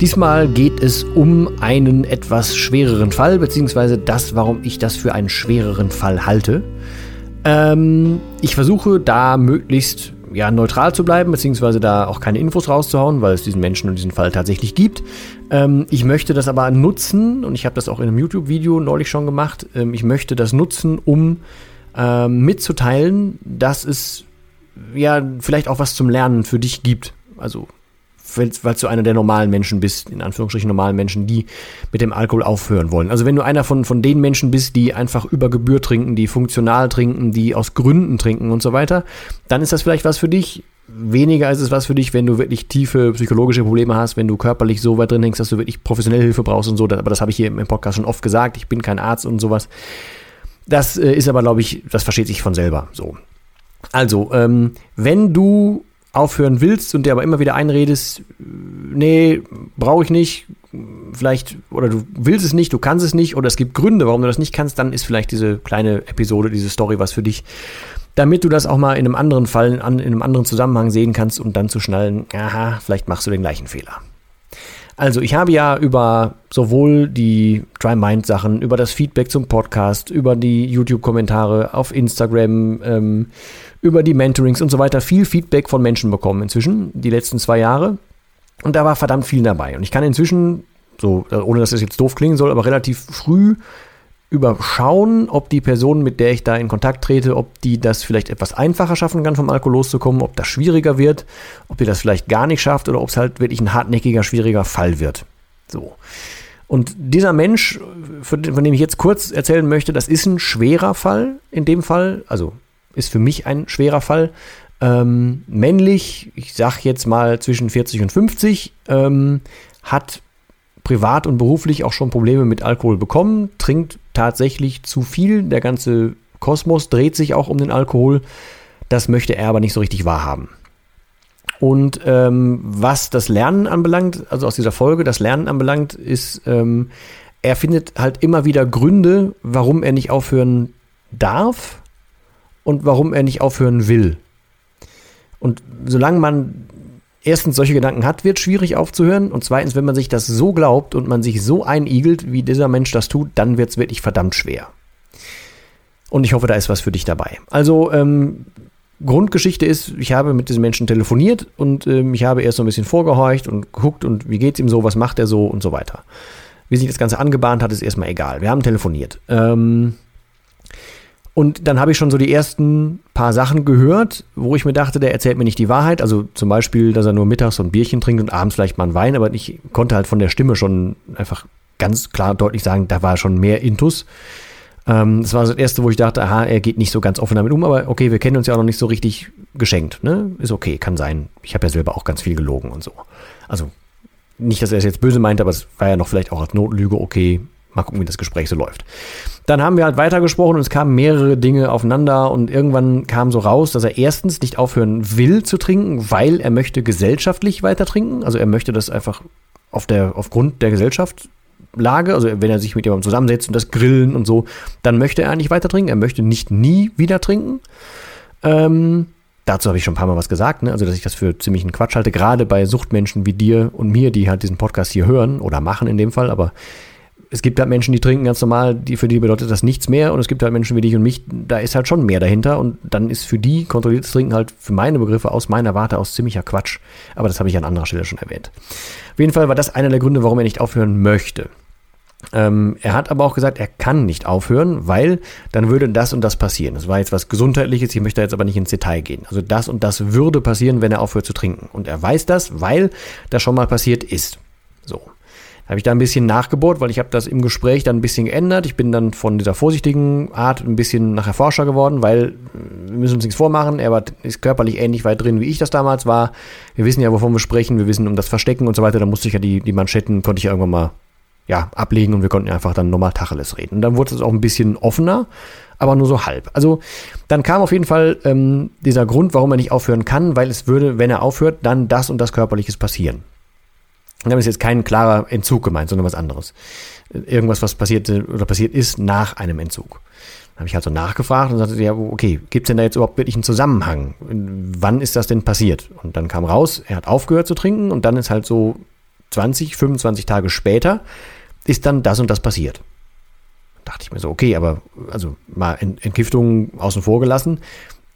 Diesmal geht es um einen etwas schwereren Fall, beziehungsweise das, warum ich das für einen schwereren Fall halte. Ähm, ich versuche da möglichst ja, neutral zu bleiben, beziehungsweise da auch keine Infos rauszuhauen, weil es diesen Menschen und diesen Fall tatsächlich gibt. Ähm, ich möchte das aber nutzen, und ich habe das auch in einem YouTube-Video neulich schon gemacht, ähm, ich möchte das nutzen, um ähm, mitzuteilen, dass es ja vielleicht auch was zum Lernen für dich gibt. Also weil du einer der normalen Menschen bist, in Anführungsstrichen normalen Menschen, die mit dem Alkohol aufhören wollen. Also wenn du einer von, von den Menschen bist, die einfach über Gebühr trinken, die funktional trinken, die aus Gründen trinken und so weiter, dann ist das vielleicht was für dich. Weniger ist es was für dich, wenn du wirklich tiefe psychologische Probleme hast, wenn du körperlich so weit drin hängst, dass du wirklich professionelle Hilfe brauchst und so. Aber das habe ich hier im Podcast schon oft gesagt. Ich bin kein Arzt und sowas. Das äh, ist aber, glaube ich, das versteht sich von selber so. Also, ähm, wenn du aufhören willst und dir aber immer wieder einredest, nee, brauche ich nicht, vielleicht, oder du willst es nicht, du kannst es nicht, oder es gibt Gründe, warum du das nicht kannst, dann ist vielleicht diese kleine Episode, diese Story was für dich, damit du das auch mal in einem anderen Fall, in einem anderen Zusammenhang sehen kannst und dann zu schnallen, aha, vielleicht machst du den gleichen Fehler. Also ich habe ja über sowohl die Dry Mind Sachen, über das Feedback zum Podcast, über die YouTube-Kommentare auf Instagram, ähm, über die Mentorings und so weiter viel Feedback von Menschen bekommen inzwischen, die letzten zwei Jahre. Und da war verdammt viel dabei. Und ich kann inzwischen, so, ohne dass das jetzt doof klingen soll, aber relativ früh überschauen, ob die Person, mit der ich da in Kontakt trete, ob die das vielleicht etwas einfacher schaffen kann, vom Alkohol loszukommen, ob das schwieriger wird, ob die das vielleicht gar nicht schafft oder ob es halt wirklich ein hartnäckiger, schwieriger Fall wird. So. Und dieser Mensch, von dem ich jetzt kurz erzählen möchte, das ist ein schwerer Fall in dem Fall, also ist für mich ein schwerer Fall. Ähm, männlich, ich sag jetzt mal zwischen 40 und 50, ähm, hat privat und beruflich auch schon Probleme mit Alkohol bekommen, trinkt tatsächlich zu viel. Der ganze Kosmos dreht sich auch um den Alkohol. Das möchte er aber nicht so richtig wahrhaben. Und ähm, was das Lernen anbelangt, also aus dieser Folge, das Lernen anbelangt, ist, ähm, er findet halt immer wieder Gründe, warum er nicht aufhören darf und warum er nicht aufhören will. Und solange man erstens solche Gedanken hat, wird schwierig aufzuhören. Und zweitens, wenn man sich das so glaubt und man sich so einigelt, wie dieser Mensch das tut, dann wird es wirklich verdammt schwer. Und ich hoffe, da ist was für dich dabei. Also, ähm, Grundgeschichte ist, ich habe mit diesem Menschen telefoniert und ähm, ich habe erst so ein bisschen vorgehorcht und geguckt und wie geht's ihm so, was macht er so und so weiter. Wie sich das Ganze angebahnt hat, ist erstmal egal. Wir haben telefoniert. Ähm, und dann habe ich schon so die ersten paar Sachen gehört, wo ich mir dachte, der erzählt mir nicht die Wahrheit. Also zum Beispiel, dass er nur mittags so ein Bierchen trinkt und abends vielleicht mal einen Wein, aber ich konnte halt von der Stimme schon einfach ganz klar deutlich sagen, da war schon mehr Intus. Ähm, das war das erste, wo ich dachte, aha, er geht nicht so ganz offen damit um, aber okay, wir kennen uns ja auch noch nicht so richtig geschenkt. Ne? Ist okay, kann sein. Ich habe ja selber auch ganz viel gelogen und so. Also nicht, dass er es jetzt böse meint, aber es war ja noch vielleicht auch als Notlüge okay. Mal gucken, wie das Gespräch so läuft. Dann haben wir halt weitergesprochen und es kamen mehrere Dinge aufeinander und irgendwann kam so raus, dass er erstens nicht aufhören will zu trinken, weil er möchte gesellschaftlich weiter trinken. Also er möchte das einfach auf der, aufgrund der Gesellschaftslage, also wenn er sich mit jemandem zusammensetzt und das Grillen und so, dann möchte er eigentlich weiter trinken. Er möchte nicht nie wieder trinken. Ähm, dazu habe ich schon ein paar Mal was gesagt, ne? also dass ich das für ziemlich einen Quatsch halte, gerade bei Suchtmenschen wie dir und mir, die halt diesen Podcast hier hören oder machen in dem Fall, aber es gibt halt Menschen, die trinken ganz normal, die, für die bedeutet das nichts mehr. Und es gibt halt Menschen wie dich und mich, da ist halt schon mehr dahinter. Und dann ist für die kontrolliertes Trinken halt für meine Begriffe aus meiner Warte aus ziemlicher Quatsch. Aber das habe ich an anderer Stelle schon erwähnt. Auf jeden Fall war das einer der Gründe, warum er nicht aufhören möchte. Ähm, er hat aber auch gesagt, er kann nicht aufhören, weil dann würde das und das passieren. Das war jetzt was Gesundheitliches, ich möchte jetzt aber nicht ins Detail gehen. Also das und das würde passieren, wenn er aufhört zu trinken. Und er weiß das, weil das schon mal passiert ist. So. Habe ich da ein bisschen nachgebohrt, weil ich habe das im Gespräch dann ein bisschen geändert. Ich bin dann von dieser vorsichtigen Art ein bisschen nachher Forscher geworden, weil wir müssen uns nichts vormachen. Er war, ist körperlich ähnlich weit drin, wie ich das damals war. Wir wissen ja, wovon wir sprechen. Wir wissen um das Verstecken und so weiter. Da musste ich ja die, die Manschetten, konnte ich ja irgendwann mal ja, ablegen und wir konnten einfach dann nochmal Tacheles reden. Und dann wurde es auch ein bisschen offener, aber nur so halb. Also dann kam auf jeden Fall ähm, dieser Grund, warum er nicht aufhören kann, weil es würde, wenn er aufhört, dann das und das Körperliches passieren. Damit ist jetzt kein klarer Entzug gemeint, sondern was anderes. Irgendwas, was passiert oder passiert ist nach einem Entzug. Habe ich halt so nachgefragt und sagte, ja, okay, gibt es denn da jetzt überhaupt wirklich einen Zusammenhang? Wann ist das denn passiert? Und dann kam raus, er hat aufgehört zu trinken und dann ist halt so 20, 25 Tage später ist dann das und das passiert. Dachte ich mir so, okay, aber also mal Entgiftung außen vor gelassen,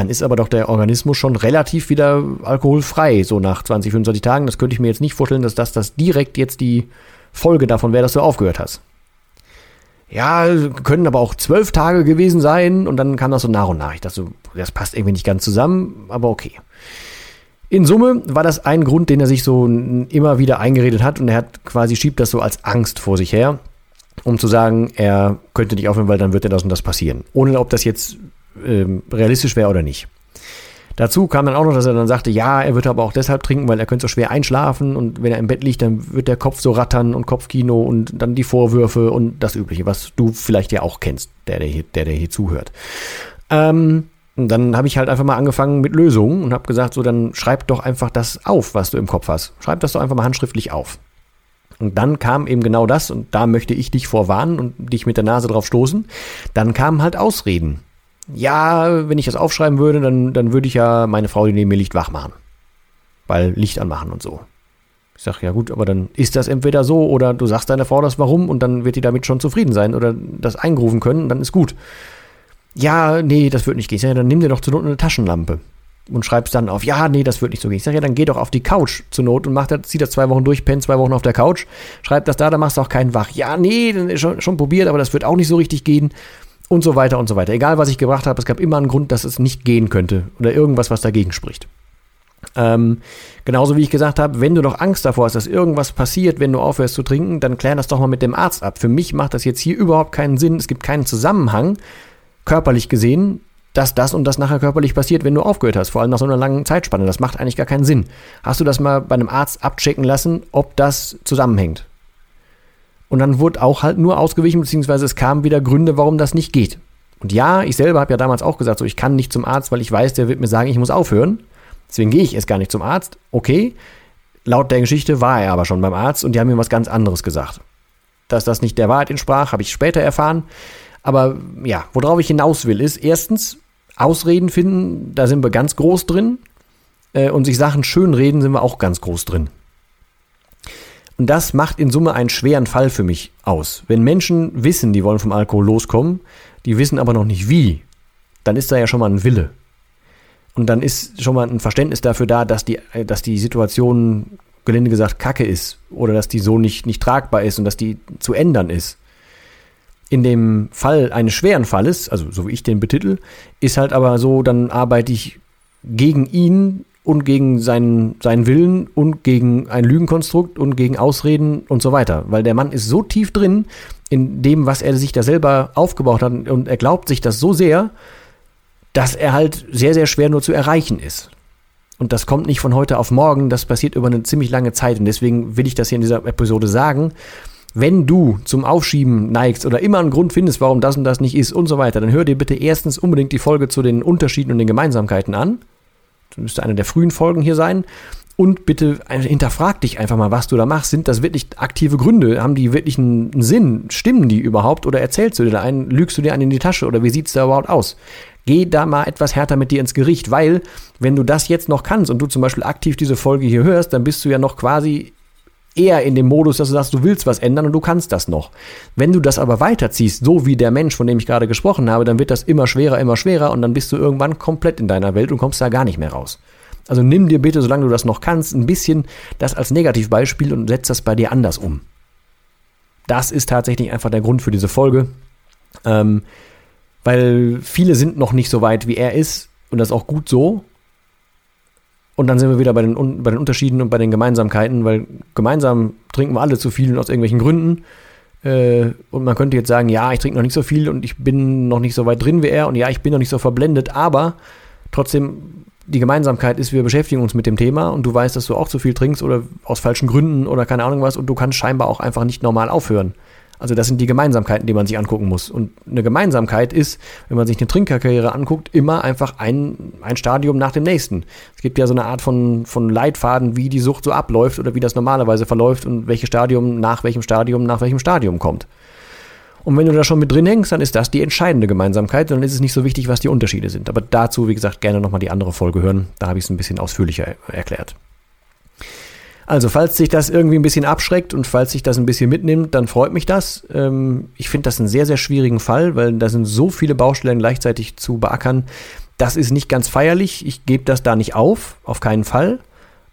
dann ist aber doch der Organismus schon relativ wieder alkoholfrei, so nach 20, 25 Tagen. Das könnte ich mir jetzt nicht vorstellen, dass das, das direkt jetzt die Folge davon wäre, dass du aufgehört hast. Ja, können aber auch zwölf Tage gewesen sein und dann kam das so nach und nach. Ich dachte so, das passt irgendwie nicht ganz zusammen, aber okay. In Summe war das ein Grund, den er sich so immer wieder eingeredet hat und er hat quasi schiebt das so als Angst vor sich her, um zu sagen, er könnte nicht aufhören, weil dann wird er das und das passieren. Ohne ob das jetzt ähm, realistisch wäre oder nicht. Dazu kam dann auch noch, dass er dann sagte, ja, er wird aber auch deshalb trinken, weil er könnte so schwer einschlafen und wenn er im Bett liegt, dann wird der Kopf so rattern und Kopfkino und dann die Vorwürfe und das Übliche, was du vielleicht ja auch kennst, der, der hier, der, der hier zuhört. Ähm, dann habe ich halt einfach mal angefangen mit Lösungen und habe gesagt, so dann schreib doch einfach das auf, was du im Kopf hast. Schreib das doch einfach mal handschriftlich auf. Und dann kam eben genau das, und da möchte ich dich vorwarnen und dich mit der Nase drauf stoßen. Dann kamen halt Ausreden. Ja, wenn ich das aufschreiben würde, dann, dann würde ich ja meine Frau, die neben mir liegt, wach machen. Weil Licht anmachen und so. Ich sage, ja gut, aber dann ist das entweder so oder du sagst deiner Frau das warum und dann wird die damit schon zufrieden sein oder das eingerufen können, dann ist gut. Ja, nee, das wird nicht gehen. Ich sage, ja, dann nimm dir doch zur Not eine Taschenlampe und schreibst dann auf, ja, nee, das wird nicht so gehen. Ich sage, ja, dann geh doch auf die Couch zur Not und mach das, zieh das zwei Wochen durch, penn zwei Wochen auf der Couch, schreib das da, dann machst du auch keinen wach. Ja, nee, schon, schon probiert, aber das wird auch nicht so richtig gehen und so weiter und so weiter. Egal, was ich gebracht habe, es gab immer einen Grund, dass es nicht gehen könnte oder irgendwas, was dagegen spricht. Ähm, genauso wie ich gesagt habe, wenn du noch Angst davor hast, dass irgendwas passiert, wenn du aufhörst zu trinken, dann klär das doch mal mit dem Arzt ab. Für mich macht das jetzt hier überhaupt keinen Sinn. Es gibt keinen Zusammenhang körperlich gesehen, dass das und das nachher körperlich passiert, wenn du aufgehört hast, vor allem nach so einer langen Zeitspanne. Das macht eigentlich gar keinen Sinn. Hast du das mal bei einem Arzt abchecken lassen, ob das zusammenhängt? Und dann wurde auch halt nur ausgewichen, beziehungsweise es kamen wieder Gründe, warum das nicht geht. Und ja, ich selber habe ja damals auch gesagt, so ich kann nicht zum Arzt, weil ich weiß, der wird mir sagen, ich muss aufhören. Deswegen gehe ich erst gar nicht zum Arzt. Okay, laut der Geschichte war er aber schon beim Arzt und die haben mir was ganz anderes gesagt. Dass das nicht der Wahrheit entsprach, habe ich später erfahren. Aber ja, worauf ich hinaus will, ist erstens Ausreden finden, da sind wir ganz groß drin. Äh, und sich Sachen schönreden, sind wir auch ganz groß drin. Und das macht in Summe einen schweren Fall für mich aus. Wenn Menschen wissen, die wollen vom Alkohol loskommen, die wissen aber noch nicht wie, dann ist da ja schon mal ein Wille. Und dann ist schon mal ein Verständnis dafür da, dass die, äh, dass die Situation, gelinde gesagt, kacke ist oder dass die so nicht, nicht tragbar ist und dass die zu ändern ist in dem Fall eines schweren Falles, also so wie ich den betitel, ist halt aber so, dann arbeite ich gegen ihn und gegen seinen, seinen Willen und gegen ein Lügenkonstrukt und gegen Ausreden und so weiter. Weil der Mann ist so tief drin in dem, was er sich da selber aufgebaut hat und er glaubt sich das so sehr, dass er halt sehr, sehr schwer nur zu erreichen ist. Und das kommt nicht von heute auf morgen, das passiert über eine ziemlich lange Zeit. Und deswegen will ich das hier in dieser Episode sagen, wenn du zum Aufschieben neigst oder immer einen Grund findest, warum das und das nicht ist und so weiter, dann hör dir bitte erstens unbedingt die Folge zu den Unterschieden und den Gemeinsamkeiten an. Müsste eine der frühen Folgen hier sein. Und bitte hinterfrag dich einfach mal, was du da machst. Sind das wirklich aktive Gründe? Haben die wirklich einen Sinn? Stimmen die überhaupt? Oder erzählst du dir da einen, lügst du dir einen in die Tasche? Oder wie sieht's da überhaupt aus? Geh da mal etwas härter mit dir ins Gericht, weil wenn du das jetzt noch kannst und du zum Beispiel aktiv diese Folge hier hörst, dann bist du ja noch quasi eher in dem Modus, dass du sagst, du willst was ändern und du kannst das noch. Wenn du das aber weiterziehst, so wie der Mensch, von dem ich gerade gesprochen habe, dann wird das immer schwerer, immer schwerer und dann bist du irgendwann komplett in deiner Welt und kommst da gar nicht mehr raus. Also nimm dir bitte, solange du das noch kannst, ein bisschen das als Negativbeispiel und setz das bei dir anders um. das ist tatsächlich einfach der Grund für diese Folge. Ähm, weil viele sind noch nicht so weit, wie er ist. Und das ist auch gut so. Und dann sind wir wieder bei den, bei den Unterschieden und bei den Gemeinsamkeiten, weil gemeinsam trinken wir alle zu viel aus irgendwelchen Gründen. Äh, und man könnte jetzt sagen, ja, ich trinke noch nicht so viel und ich bin noch nicht so weit drin wie er und ja, ich bin noch nicht so verblendet, aber trotzdem, die Gemeinsamkeit ist, wir beschäftigen uns mit dem Thema und du weißt, dass du auch zu viel trinkst oder aus falschen Gründen oder keine Ahnung was und du kannst scheinbar auch einfach nicht normal aufhören. Also das sind die Gemeinsamkeiten, die man sich angucken muss. Und eine Gemeinsamkeit ist, wenn man sich eine Trinkerkarriere anguckt, immer einfach ein, ein Stadium nach dem nächsten. Es gibt ja so eine Art von, von Leitfaden, wie die Sucht so abläuft oder wie das normalerweise verläuft und welches Stadium nach welchem Stadium nach welchem Stadium kommt. Und wenn du da schon mit drin hängst, dann ist das die entscheidende Gemeinsamkeit. Dann ist es nicht so wichtig, was die Unterschiede sind. Aber dazu, wie gesagt, gerne nochmal die andere Folge hören. Da habe ich es ein bisschen ausführlicher erklärt. Also, falls sich das irgendwie ein bisschen abschreckt und falls sich das ein bisschen mitnimmt, dann freut mich das. Ähm, ich finde das einen sehr, sehr schwierigen Fall, weil da sind so viele Baustellen gleichzeitig zu beackern. Das ist nicht ganz feierlich. Ich gebe das da nicht auf, auf keinen Fall.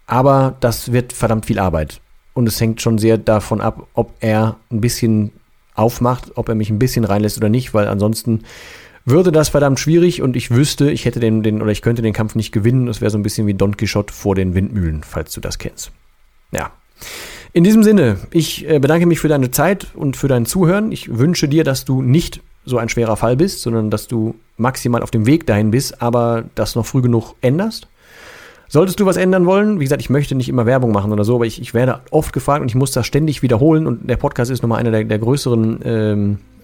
Aber das wird verdammt viel Arbeit. Und es hängt schon sehr davon ab, ob er ein bisschen aufmacht, ob er mich ein bisschen reinlässt oder nicht, weil ansonsten würde das verdammt schwierig und ich wüsste, ich hätte den, den oder ich könnte den Kampf nicht gewinnen. Es wäre so ein bisschen wie Don Quixote vor den Windmühlen, falls du das kennst. Ja. In diesem Sinne, ich äh, bedanke mich für deine Zeit und für dein Zuhören. Ich wünsche dir, dass du nicht so ein schwerer Fall bist, sondern dass du maximal auf dem Weg dahin bist, aber das noch früh genug änderst. Solltest du was ändern wollen, wie gesagt, ich möchte nicht immer Werbung machen oder so, aber ich, ich werde oft gefragt und ich muss das ständig wiederholen und der Podcast ist nochmal einer der, der größeren ähm, äh,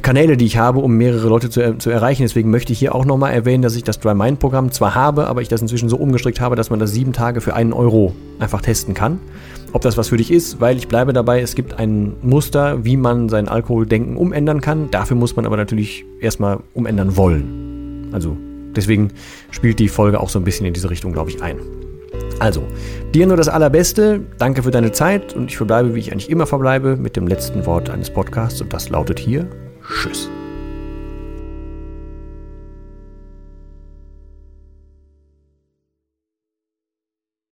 Kanäle, die ich habe, um mehrere Leute zu, äh, zu erreichen. Deswegen möchte ich hier auch nochmal erwähnen, dass ich das Dry Mind Programm zwar habe, aber ich das inzwischen so umgestrickt habe, dass man das sieben Tage für einen Euro einfach testen kann. Ob das was für dich ist, weil ich bleibe dabei, es gibt ein Muster, wie man sein Alkoholdenken umändern kann. Dafür muss man aber natürlich erstmal umändern wollen. Also deswegen spielt die Folge auch so ein bisschen in diese Richtung, glaube ich, ein. Also, dir nur das Allerbeste. Danke für deine Zeit und ich verbleibe, wie ich eigentlich immer verbleibe, mit dem letzten Wort eines Podcasts und das lautet hier Tschüss.